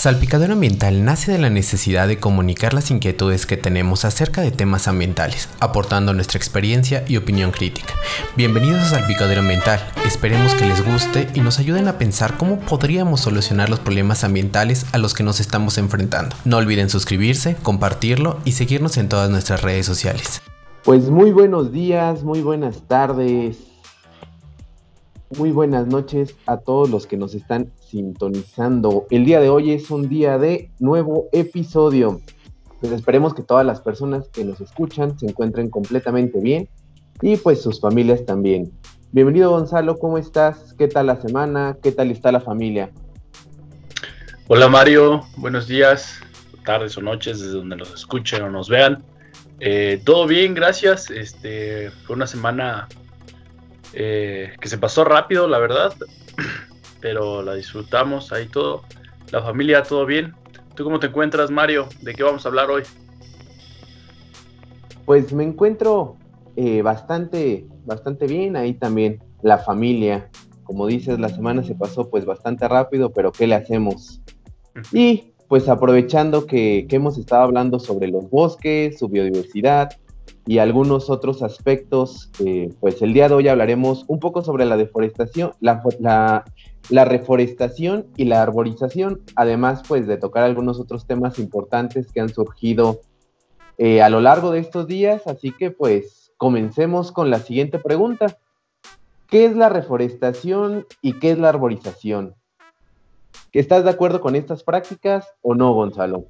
Salpicadero Ambiental nace de la necesidad de comunicar las inquietudes que tenemos acerca de temas ambientales, aportando nuestra experiencia y opinión crítica. Bienvenidos a Salpicadero Ambiental, esperemos que les guste y nos ayuden a pensar cómo podríamos solucionar los problemas ambientales a los que nos estamos enfrentando. No olviden suscribirse, compartirlo y seguirnos en todas nuestras redes sociales. Pues muy buenos días, muy buenas tardes, muy buenas noches a todos los que nos están sintonizando. El día de hoy es un día de nuevo episodio. Pues esperemos que todas las personas que nos escuchan se encuentren completamente bien y pues sus familias también. Bienvenido Gonzalo, ¿cómo estás? ¿Qué tal la semana? ¿Qué tal está la familia? Hola Mario, buenos días, tardes o noches desde donde nos escuchen o nos vean. Eh, todo bien, gracias. Este fue una semana eh, que se pasó rápido, la verdad, pero la disfrutamos ahí todo. La familia, todo bien. ¿Tú cómo te encuentras, Mario? ¿De qué vamos a hablar hoy? Pues me encuentro eh, bastante, bastante bien ahí también. La familia, como dices, la semana se pasó pues bastante rápido, pero ¿qué le hacemos? Y pues aprovechando que, que hemos estado hablando sobre los bosques, su biodiversidad, y algunos otros aspectos. Eh, pues el día de hoy hablaremos un poco sobre la deforestación, la, la, reforestación y la arborización, además pues de tocar algunos otros temas importantes que han surgido eh, a lo largo de estos días. Así que pues comencemos con la siguiente pregunta. ¿Qué es la reforestación y qué es la arborización? ¿Estás de acuerdo con estas prácticas o no, Gonzalo?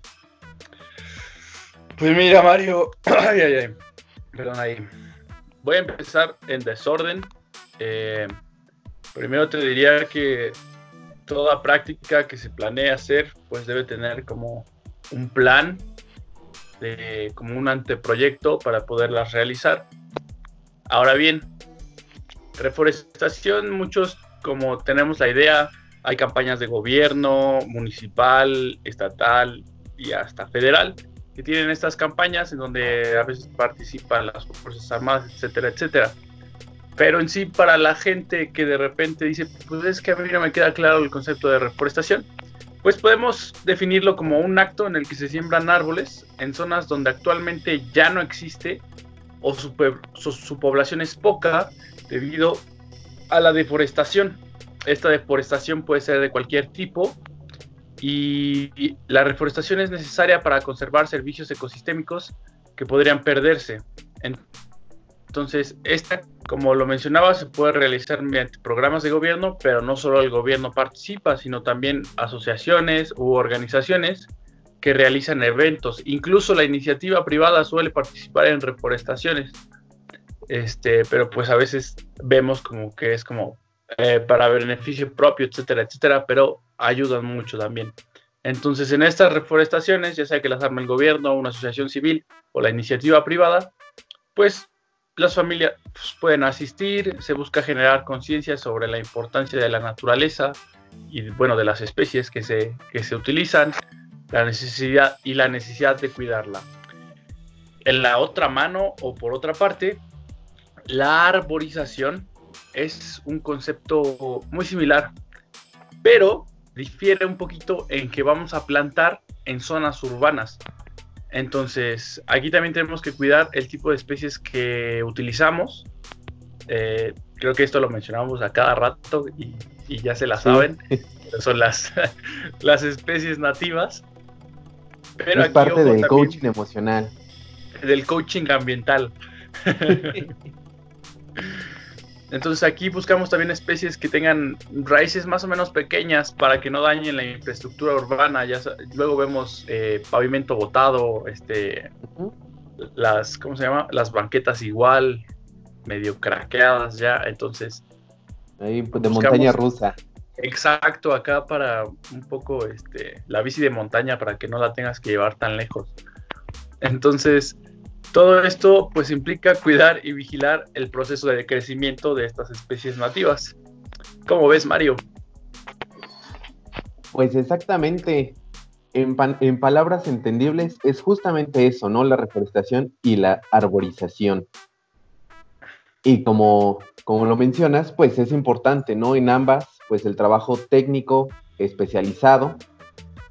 Pues mira, Mario, ay, ay, ay. Perdón ahí. Voy a empezar en desorden. Eh, primero te diría que toda práctica que se planea hacer, pues debe tener como un plan, como un anteproyecto para poderlas realizar. Ahora bien, reforestación, muchos como tenemos la idea, hay campañas de gobierno, municipal, estatal y hasta federal, que tienen estas campañas en donde a veces participan las Fuerzas Armadas, etcétera, etcétera. Pero en sí, para la gente que de repente dice, pues es que a mí no me queda claro el concepto de reforestación, pues podemos definirlo como un acto en el que se siembran árboles en zonas donde actualmente ya no existe o su, su población es poca debido a la deforestación. Esta deforestación puede ser de cualquier tipo, y la reforestación es necesaria para conservar servicios ecosistémicos que podrían perderse. Entonces, esta, como lo mencionaba, se puede realizar mediante programas de gobierno, pero no solo el gobierno participa, sino también asociaciones u organizaciones que realizan eventos. Incluso la iniciativa privada suele participar en reforestaciones. Este, pero pues a veces vemos como que es como eh, para beneficio propio, etcétera, etcétera, pero ayudan mucho también. Entonces, en estas reforestaciones, ya sea que las arme el gobierno, una asociación civil o la iniciativa privada, pues las familias pues, pueden asistir, se busca generar conciencia sobre la importancia de la naturaleza y, bueno, de las especies que se, que se utilizan, la necesidad y la necesidad de cuidarla. En la otra mano o por otra parte, la arborización es un concepto muy similar, pero difiere un poquito en que vamos a plantar en zonas urbanas. Entonces, aquí también tenemos que cuidar el tipo de especies que utilizamos. Eh, creo que esto lo mencionamos a cada rato y, ya se la saben. Son las, las especies nativas. Pero es parte del coaching emocional. Del coaching ambiental. Entonces aquí buscamos también especies que tengan raíces más o menos pequeñas para que no dañen la infraestructura urbana. Ya, luego vemos eh, pavimento botado, este, las, ¿cómo se llama? Las banquetas igual, medio craqueadas ya. Entonces... Ahí pues, de montaña rusa. Exacto, acá para un poco este, la bici de montaña para que no la tengas que llevar tan lejos. Entonces, todo esto pues implica cuidar y vigilar el proceso de crecimiento de estas especies nativas. ¿Cómo ves, Mario? Pues exactamente. En, en, palabras entendibles es justamente eso, ¿no? La reforestación y la arborización. Y como, como lo mencionas, pues es importante, ¿no? En ambas, pues el trabajo técnico especializado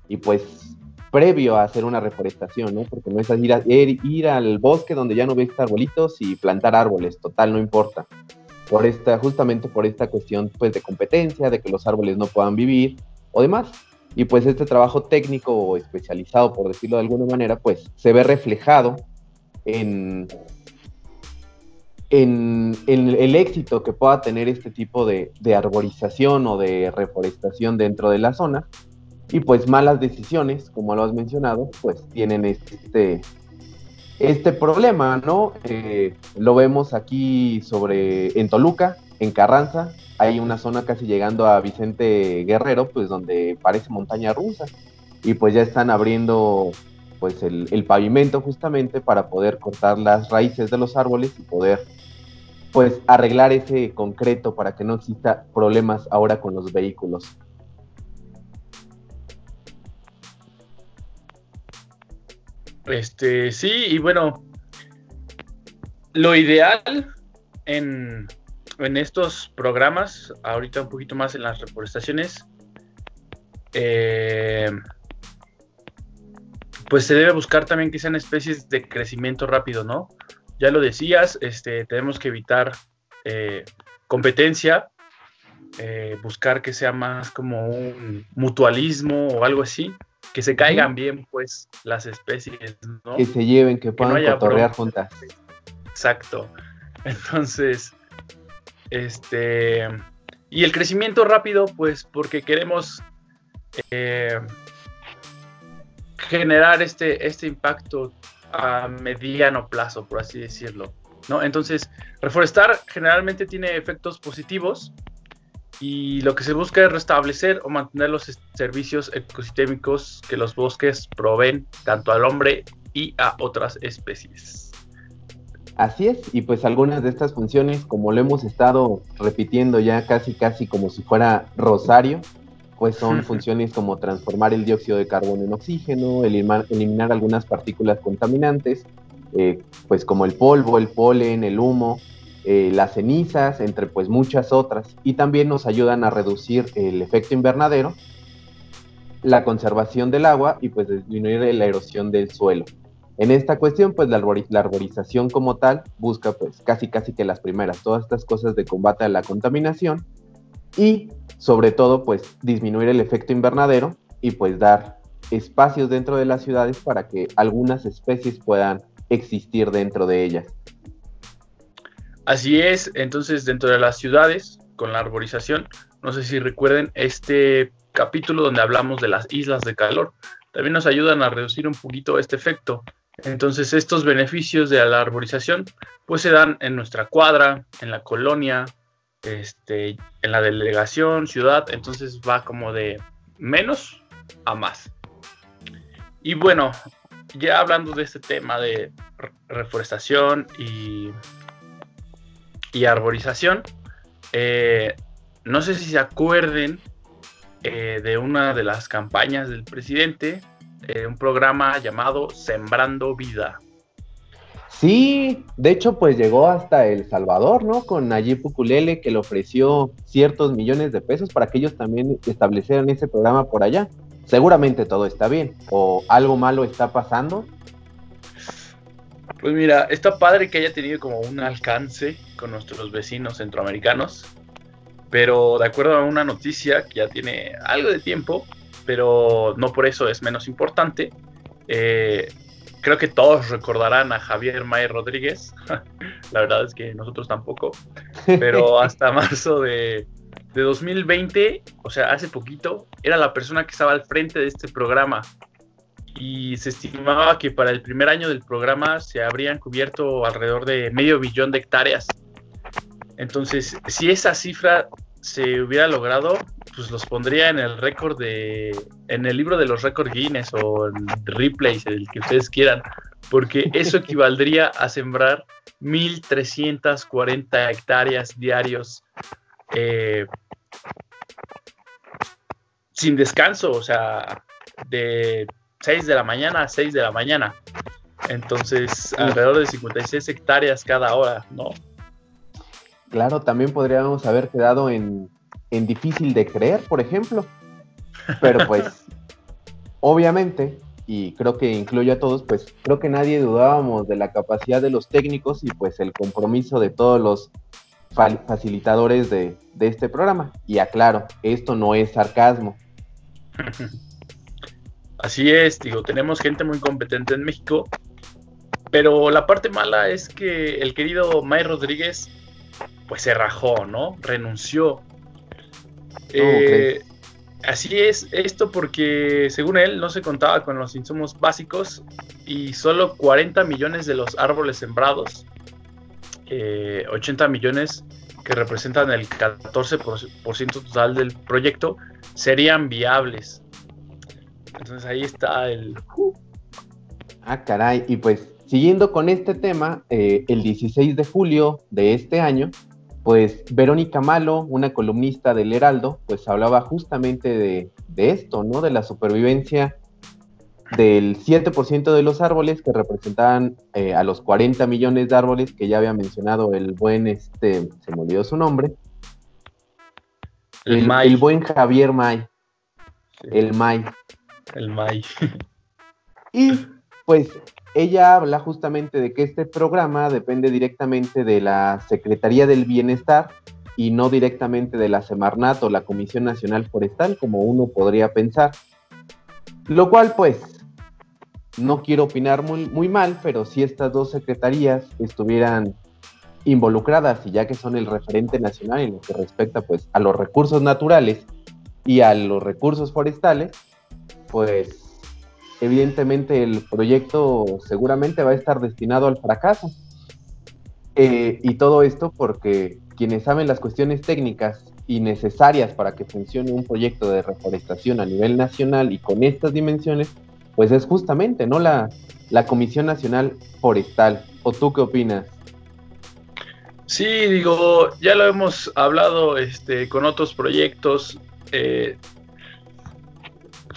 y pues previo a hacer una reforestación, ¿no? Porque no es ir, ir, al bosque donde ya no ves arbolitos y plantar árboles, total, no importa. Por esta, justamente por esta cuestión pues de competencia, de que los árboles no puedan vivir o demás. Y pues este trabajo técnico o especializado, por decirlo de alguna manera, pues se ve reflejado en, en, el éxito que pueda tener este tipo de, arborización o de reforestación dentro de la zona. Y pues malas decisiones, como lo has mencionado, pues tienen este, este problema, ¿no? Eh, lo vemos aquí sobre, en Toluca, en Carranza, hay una zona casi llegando a Vicente Guerrero, pues donde parece montaña rusa. Y pues ya están abriendo pues el, pavimento justamente para poder cortar las raíces de los árboles y poder pues arreglar ese concreto para que no exista problemas ahora con los vehículos. Este, sí, y bueno, lo ideal en, en estos programas, ahorita un poquito más en las reforestaciones, eh, pues se debe buscar también que sean especies de crecimiento rápido, ¿no? Ya lo decías, este, tenemos que evitar eh, competencia, eh, buscar que sea más como un mutualismo o algo así, que se caigan bien pues las especies, ¿no? Que se lleven, que puedan que juntas. Exacto. Entonces, este, y el crecimiento rápido, pues porque queremos eh, generar este, este impacto a mediano plazo, por así decirlo. ¿no? Entonces, reforestar generalmente tiene efectos positivos y lo que se busca es restablecer o mantener los servicios ecosistémicos que los bosques proveen tanto al hombre y a otras especies. Así es, y pues algunas de estas funciones, como lo hemos estado repitiendo ya casi casi como si fuera Rosario, pues son funciones como transformar el dióxido de carbono en oxígeno, eliminar, algunas partículas contaminantes, eh, pues como el polvo, el polen, el humo, eh, las cenizas, entre pues muchas otras, y también nos ayudan a reducir el efecto invernadero, la conservación del agua y pues disminuir la erosión del suelo. En esta cuestión, pues la, la, arborización como tal busca pues casi casi que las primeras, todas estas cosas de combate a la contaminación y sobre todo pues disminuir el efecto invernadero y pues dar espacios dentro de las ciudades para que algunas especies puedan existir dentro de ellas. Así es, entonces dentro de las ciudades, con la arborización, no sé si recuerden este capítulo donde hablamos de las islas de calor, también nos ayudan a reducir un poquito este efecto. Entonces estos beneficios de la arborización pues se dan en nuestra cuadra, en la colonia, este, en la delegación, ciudad, entonces va como de menos a más. Y bueno, ya hablando de este tema de reforestación y, y arborización, eh, no sé si se acuerden eh, de una de las campañas del presidente, eh, un programa llamado Sembrando Vida. Sí, de hecho, pues llegó hasta El Salvador, ¿no? Con Nayib Bukele, que le ofreció ciertos millones de pesos para que ellos también establecieran ese programa por allá. Seguramente todo está bien, o algo malo está pasando. Pues mira, está padre que haya tenido como un alcance con nuestros vecinos centroamericanos, pero de acuerdo a una noticia que ya tiene algo de tiempo, pero no por eso es menos importante, eh, creo que todos recordarán a Javier May Rodríguez. La verdad es que nosotros tampoco. Pero hasta marzo de, 2020, o sea, hace poquito, era la persona que estaba al frente de este programa. Y se estimaba que para el primer año del programa se habrían cubierto alrededor de medio billón de hectáreas. Entonces, si esa cifra se hubiera logrado, pues los pondría en el récord de, en el libro de los récords Guinness o en replays, el que ustedes quieran, porque eso equivaldría a sembrar 1.340 hectáreas diarios eh, sin descanso, o sea, de 6 de la mañana a 6 de la mañana. Entonces, alrededor de 56 hectáreas cada hora, ¿no? Claro, también podríamos haber quedado en, difícil de creer, por ejemplo. Pero pues, obviamente, y creo que incluye a todos, pues creo que nadie dudábamos de la capacidad de los técnicos y pues el compromiso de todos los facilitadores de, de este programa. Y aclaro, esto no es sarcasmo. Así es, digo, tenemos gente muy competente en México, pero la parte mala es que el querido May Rodríguez, pues se rajó, ¿no? Renunció. Eh, así es, esto porque según él no se contaba con los insumos básicos y solo 40 millones de los árboles sembrados, 80 eh, millones que representan el 14% total del proyecto, serían viables. Entonces ahí está el... Ah, caray, y pues siguiendo con este tema, eh, el 16 de julio de este año, pues Verónica Malo, una columnista del Heraldo, pues hablaba justamente de, esto, ¿no? De la supervivencia del 7% de los árboles que representaban eh, a los 40 millones de árboles que ya había mencionado el buen, este, se me olvidó su nombre. El, el, buen Javier May. El May. El May. y pues ella habla justamente de que este programa depende directamente de la Secretaría del Bienestar y no directamente de la Semarnat o la Comisión Nacional Forestal, como uno podría pensar. Lo cual, pues, no quiero opinar muy, muy mal, pero si estas dos secretarías estuvieran involucradas y ya que son el referente nacional en lo que respecta pues a los recursos naturales y a los recursos forestales, pues evidentemente el proyecto seguramente va a estar destinado al fracaso. Eh, y todo esto porque quienes saben las cuestiones técnicas y necesarias para que funcione un proyecto de reforestación a nivel nacional y con estas dimensiones, pues es justamente, ¿no? La, la Comisión Nacional Forestal. ¿O tú qué opinas? Sí, digo, ya lo hemos hablado este, con otros proyectos. Eh,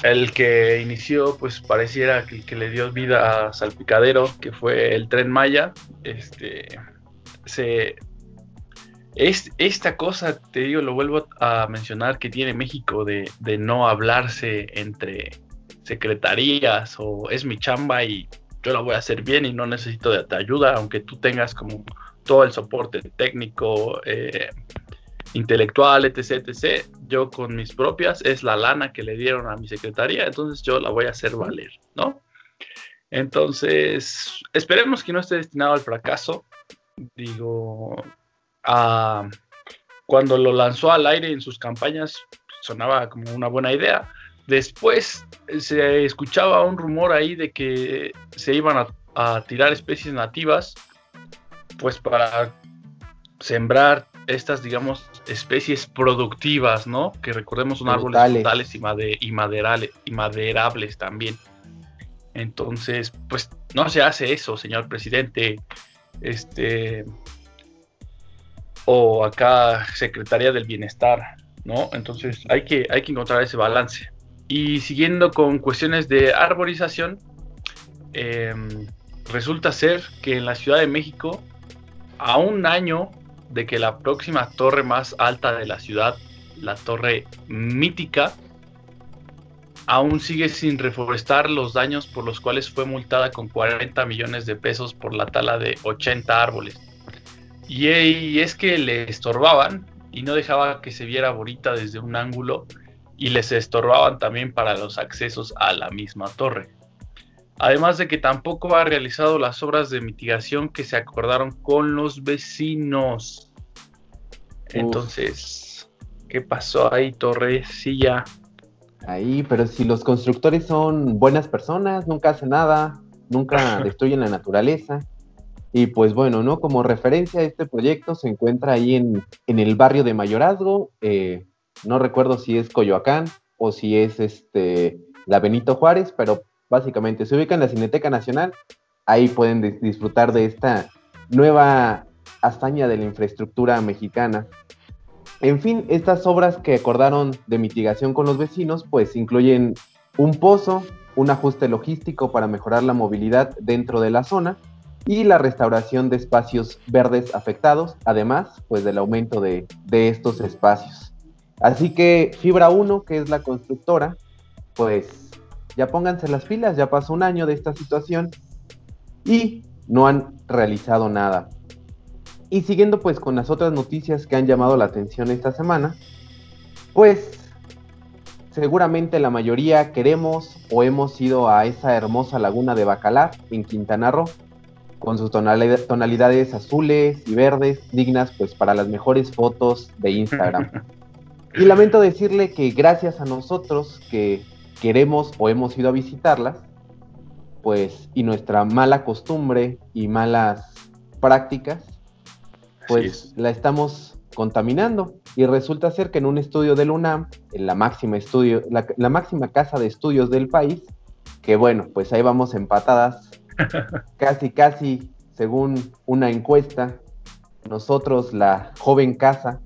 el que inició, pues pareciera que, que le dio vida a Salpicadero, que fue el tren Maya. Este, se, es, esta cosa, te digo, lo vuelvo a mencionar, que tiene México de, de no hablarse entre secretarías o es mi chamba y yo la voy a hacer bien y no necesito de tu ayuda, aunque tú tengas como todo el soporte técnico, eh, intelectual, etc, etc. Yo con mis propias es la lana que le dieron a mi secretaría, entonces yo la voy a hacer valer, ¿no? Entonces, esperemos que no esté destinado al fracaso. Digo, cuando lo lanzó al aire en sus campañas sonaba como una buena idea. Después se escuchaba un rumor ahí de que se iban a tirar especies nativas, pues para sembrar estas, digamos, especies productivas, ¿no? Que recordemos son árboles frutales y, y, maderales, y maderables también. Entonces, pues no se hace eso, señor presidente. Este. O acá, Secretaría del Bienestar, ¿no? Entonces hay que, hay que encontrar ese balance. Y siguiendo con cuestiones de arborización, em, resulta ser que en la Ciudad de México, a un año de que la próxima torre más alta de la ciudad, la torre mítica, aún sigue sin reforestar los daños por los cuales fue multada con 40 millones de pesos por la tala de 80 árboles. Y, es que le estorbaban y no dejaba que se viera bonita desde un ángulo y les estorbaban también para los accesos a la misma torre. Además de que tampoco ha realizado las obras de mitigación que se acordaron con los vecinos. Entonces, ¿qué pasó ahí, Torrecilla? Ahí, pero si los constructores son buenas personas, nunca hacen nada, nunca destruyen la naturaleza. Y pues bueno, ¿no? Como referencia a este proyecto se encuentra ahí en, el barrio de Mayorazgo, eh, no recuerdo si es Coyoacán o si es este la Benito Juárez, pero básicamente. Se ubica en la Cineteca Nacional, ahí pueden disfrutar de esta nueva hazaña de la infraestructura mexicana. En fin, estas obras que acordaron de mitigación con los vecinos, pues incluyen un pozo, un ajuste logístico para mejorar la movilidad dentro de la zona y la restauración de espacios verdes afectados, además pues del aumento de, de estos espacios. Así que Fibra 1, que es la constructora, pues ya pónganse las pilas, ya pasó un año de esta situación y no han realizado nada. Y siguiendo pues con las otras noticias que han llamado la atención esta semana, pues seguramente la mayoría queremos o hemos ido a esa hermosa laguna de Bacalar en Quintana Roo, con sus tonalidades azules y verdes, dignas pues para las mejores fotos de Instagram. y lamento decirle que gracias a nosotros que queremos o hemos ido a visitarlas, pues y nuestra mala costumbre y malas prácticas, pues la estamos contaminando. Y resulta ser que en un estudio del UNAM, en la máxima estudio, la, máxima casa de estudios del país, que bueno, pues ahí vamos empatadas, casi, casi, según una encuesta, nosotros la joven casa,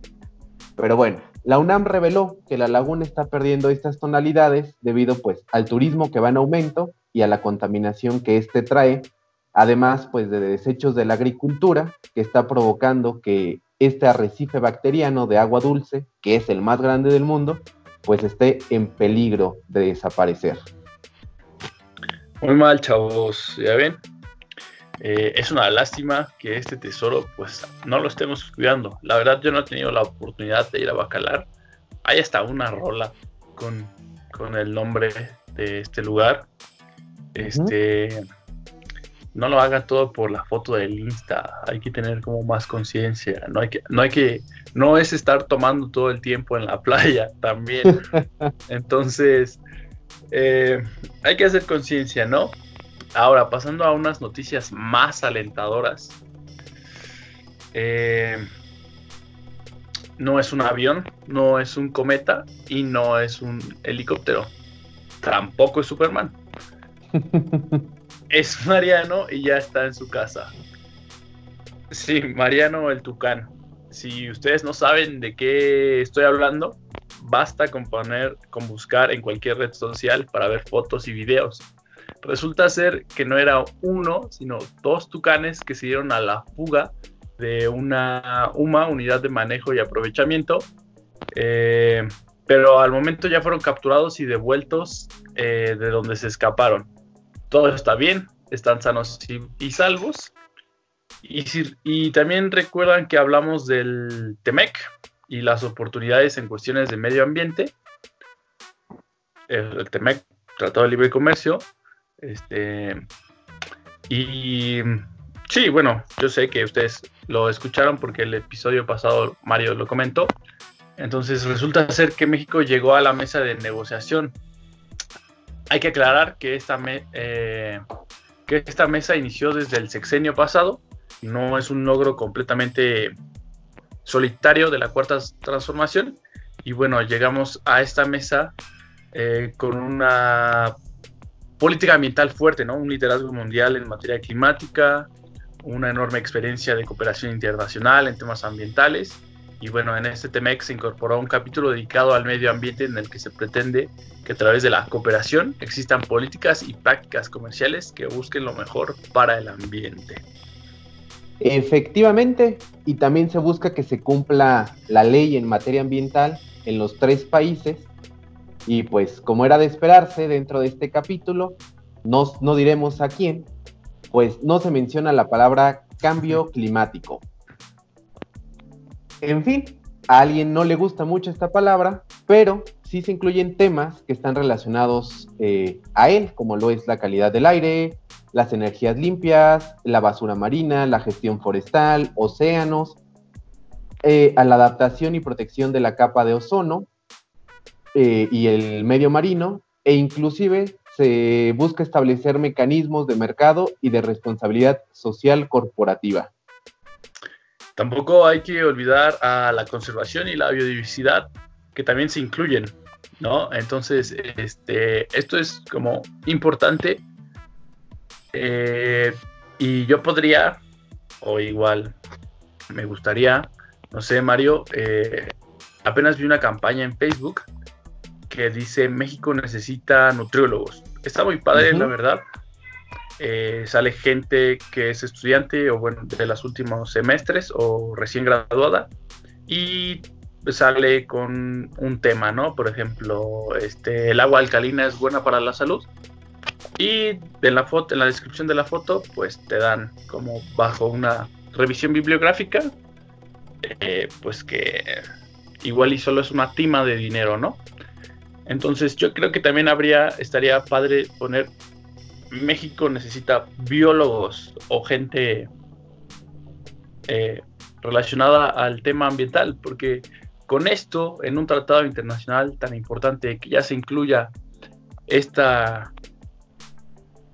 pero bueno, la UNAM reveló que la laguna está perdiendo estas tonalidades debido pues al turismo que va en aumento y a la contaminación que éste trae, además pues de desechos de la agricultura que está provocando que este arrecife bacteriano de agua dulce, que es el más grande del mundo, pues esté en peligro de desaparecer. Muy mal, chavos, ya ven. Eh, es una lástima que este tesoro, pues, no lo estemos cuidando. La verdad, yo no he tenido la oportunidad de ir a Bacalar. Hay hasta una rola con, el nombre de este lugar. Este no lo hagan todo por la foto del Insta. Hay que tener como más conciencia. No hay que, no hay que, no es estar tomando todo el tiempo en la playa también. Entonces, eh, hay que hacer conciencia, ¿no? Ahora, pasando a unas noticias más alentadoras. Eh, no es un avión, no es un cometa y no es un helicóptero. Tampoco es Superman. es Mariano y ya está en su casa. Sí, Mariano el Tucán. Si ustedes no saben de qué estoy hablando, basta con poner, con buscar en cualquier red social para ver fotos y videos. Resulta ser que no era uno, sino dos tucanes que se dieron a la fuga de una UMA, unidad de manejo y aprovechamiento. Eh, pero al momento ya fueron capturados y devueltos eh, de donde se escaparon todo está bien, están sanos y, salvos. Y, y, también recuerdan que hablamos del TEMEC y las oportunidades en cuestiones de medio ambiente. El, TEMEC, Tratado de Libre Comercio. Este, y sí, bueno, yo sé que ustedes lo escucharon porque el episodio pasado Mario lo comentó. Entonces resulta ser que México llegó a la mesa de negociación hay que aclarar que esta, eh, que esta mesa inició desde el sexenio pasado, no es un logro completamente solitario de la cuarta transformación. Y bueno, llegamos a esta mesa eh, con una política ambiental fuerte, ¿no? Un liderazgo mundial en materia climática, una enorme experiencia de cooperación internacional en temas ambientales y bueno, en este TEMEX se incorporó un capítulo dedicado al medio ambiente en el que se pretende que a través de la cooperación existan políticas y prácticas comerciales que busquen lo mejor para el ambiente. Efectivamente, y también se busca que se cumpla la ley en materia ambiental en los tres países. Y pues como era de esperarse dentro de este capítulo, no, no diremos a quién, pues no se menciona la palabra cambio climático. En fin, a alguien no le gusta mucho esta palabra, pero sí se incluyen temas que están relacionados eh, a él, como lo es la calidad del aire, las energías limpias, la basura marina, la gestión forestal, océanos, eh, a la adaptación y protección de la capa de ozono eh, y el medio marino, e inclusive se busca establecer mecanismos de mercado y de responsabilidad social corporativa. Tampoco hay que olvidar a la conservación y la biodiversidad, que también se incluyen, ¿no? Entonces, este, esto es como importante. Eh, y yo podría, o igual me gustaría, no sé, Mario, eh, apenas vi una campaña en Facebook que dice México necesita nutriólogos. Está muy padre, la verdad. Eh, sale gente que es estudiante o bueno, de los últimos semestres o recién graduada y sale con un tema, ¿no? Por ejemplo, este, el agua alcalina es buena para la salud. Y en la foto, en la descripción de la foto, pues te dan como bajo una revisión bibliográfica, eh, pues que igual y solo es una tima de dinero, ¿no? Entonces yo creo que también habría, estaría padre poner México necesita biólogos o gente eh, relacionada al tema ambiental, porque con esto, en un tratado internacional tan importante que ya se incluya esta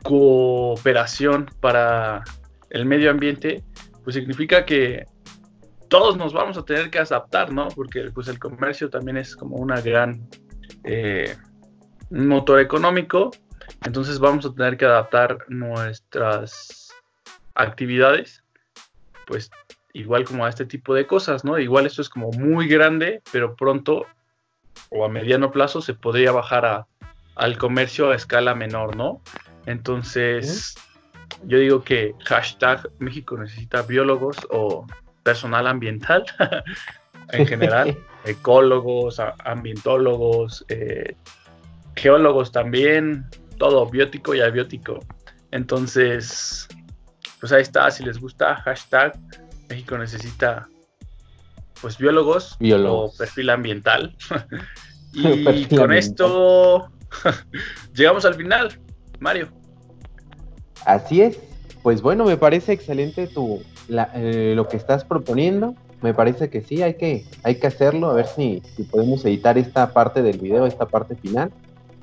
cooperación para el medio ambiente, pues significa que todos nos vamos a tener que adaptar, ¿no? Porque pues el comercio también es como una gran eh, motor económico, entonces vamos a tener que adaptar nuestras actividades, pues igual como a este tipo de cosas, ¿no? Igual esto es como muy grande, pero pronto o a mediano plazo se podría bajar a, al comercio a escala menor, ¿no? Entonces, yo digo que hashtag México necesita biólogos o personal ambiental en general, ecólogos, ambientólogos, eh, geólogos también, todo biótico y abiótico. Entonces, pues ahí está, si les gusta, hashtag México necesita pues biólogos, o perfil ambiental. y con esto llegamos al final, Mario. Así es. Pues bueno, me parece excelente tu, eh, lo que estás proponiendo. Me parece que sí, hay que, hay que hacerlo, a ver si, si podemos editar esta parte del video, esta parte final,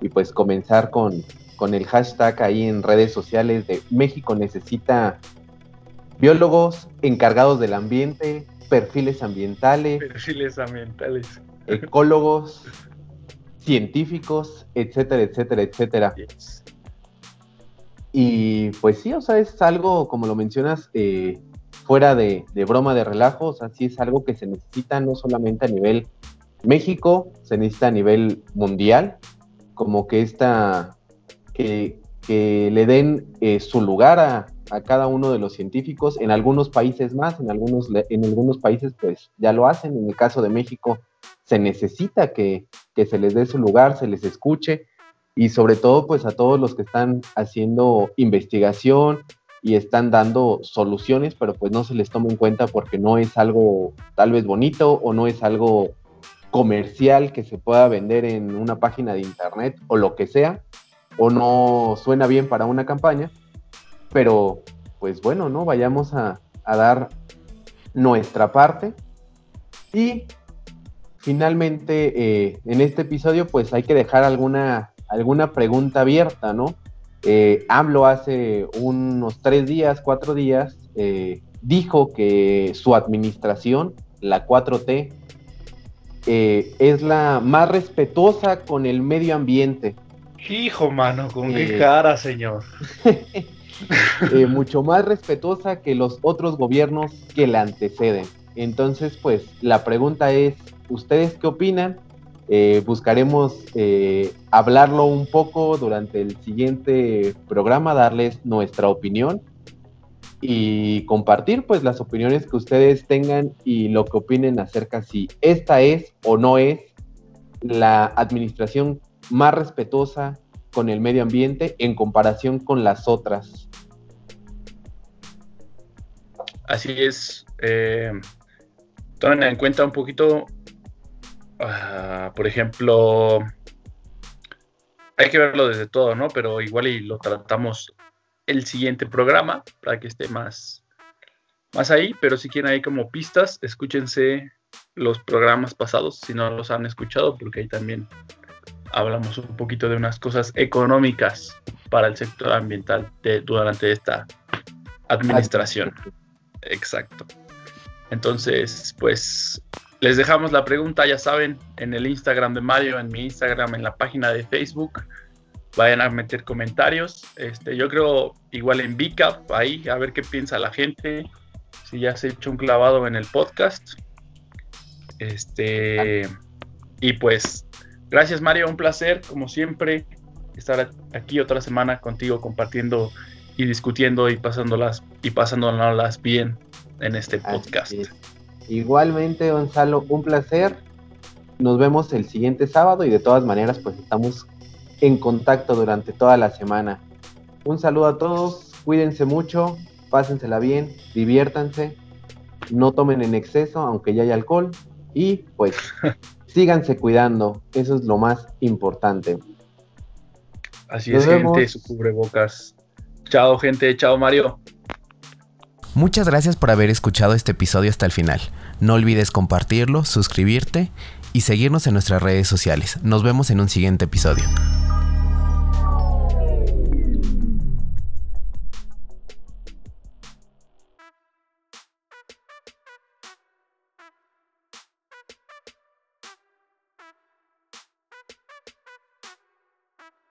y pues comenzar con, con el hashtag ahí en redes sociales de México necesita biólogos encargados del ambiente, perfiles ambientales, perfiles ambientales, ecólogos, científicos, etcétera, etcétera, etcétera. Y pues sí, o sea, es algo, como lo mencionas, eh, fuera de, broma, de relajo, o sea, sí es algo que se necesita no solamente a nivel México, se necesita a nivel mundial, como que esta, que, que le den eh, su lugar a, a cada uno de los científicos, en algunos países más, en algunos, en algunos países pues ya lo hacen, en el caso de México se necesita que, se les dé su lugar, se les escuche. Y sobre todo pues a todos los que están haciendo investigación y están dando soluciones, pero pues no se les toma en cuenta porque no es algo tal vez bonito o no es algo comercial que se pueda vender en una página de internet o lo que sea, o no suena bien para una campaña, pero, pues bueno, ¿no? Vayamos a, dar nuestra parte. Y finalmente, eh, en este episodio, pues hay que dejar alguna, alguna pregunta abierta, ¿no? Eh, AMLO hace unos tres días, cuatro días, eh, dijo que su administración, la 4T, es la más respetuosa con el medio ambiente. Hijo, mano, con qué cara, señor. Eh, mucho más respetuosa que los otros gobiernos que la anteceden. Entonces, pues la pregunta es, ¿ustedes qué opinan? Eh, buscaremos eh, hablarlo un poco durante el siguiente programa, darles nuestra opinión y compartir pues las opiniones que ustedes tengan y lo que opinen acerca si esta es o no es la administración más respetuosa con el medio ambiente en comparación con las otras. Así es. Eh, tomen en cuenta un poquito, ah, por ejemplo, hay que verlo desde todo, ¿no? Pero igual y lo tratamos el siguiente programa para que esté más, más ahí. Pero si quieren ahí como pistas, escúchense los programas pasados si no los han escuchado, porque ahí también hablamos un poquito de unas cosas económicas para el sector ambiental durante esta administración. Exacto. Entonces, pues les dejamos la pregunta, ya saben, en el Instagram de Mario, en mi Instagram, en la página de Facebook. Vayan a meter comentarios. Este, yo creo igual en VCAP, ahí, a ver qué piensa la gente. Si ya se ha hecho un clavado en el podcast. Este. Y pues Gracias Mario, un placer como siempre estar aquí otra semana contigo compartiendo y discutiendo y pasándolas y pasándolas bien en este podcast. Igualmente Gonzalo, un placer nos vemos el siguiente sábado y de todas maneras pues estamos en contacto durante toda la semana. Un saludo a todos, cuídense mucho, pásensela bien, diviértanse, no tomen en exceso aunque ya hay alcohol y pues síganse cuidando, eso es lo más importante. Así es, gente, su cubrebocas. Chao, gente, chao, Mario. Muchas gracias por haber escuchado este episodio hasta el final. No olvides compartirlo, suscribirte y seguirnos en nuestras redes sociales. Nos vemos en un siguiente episodio.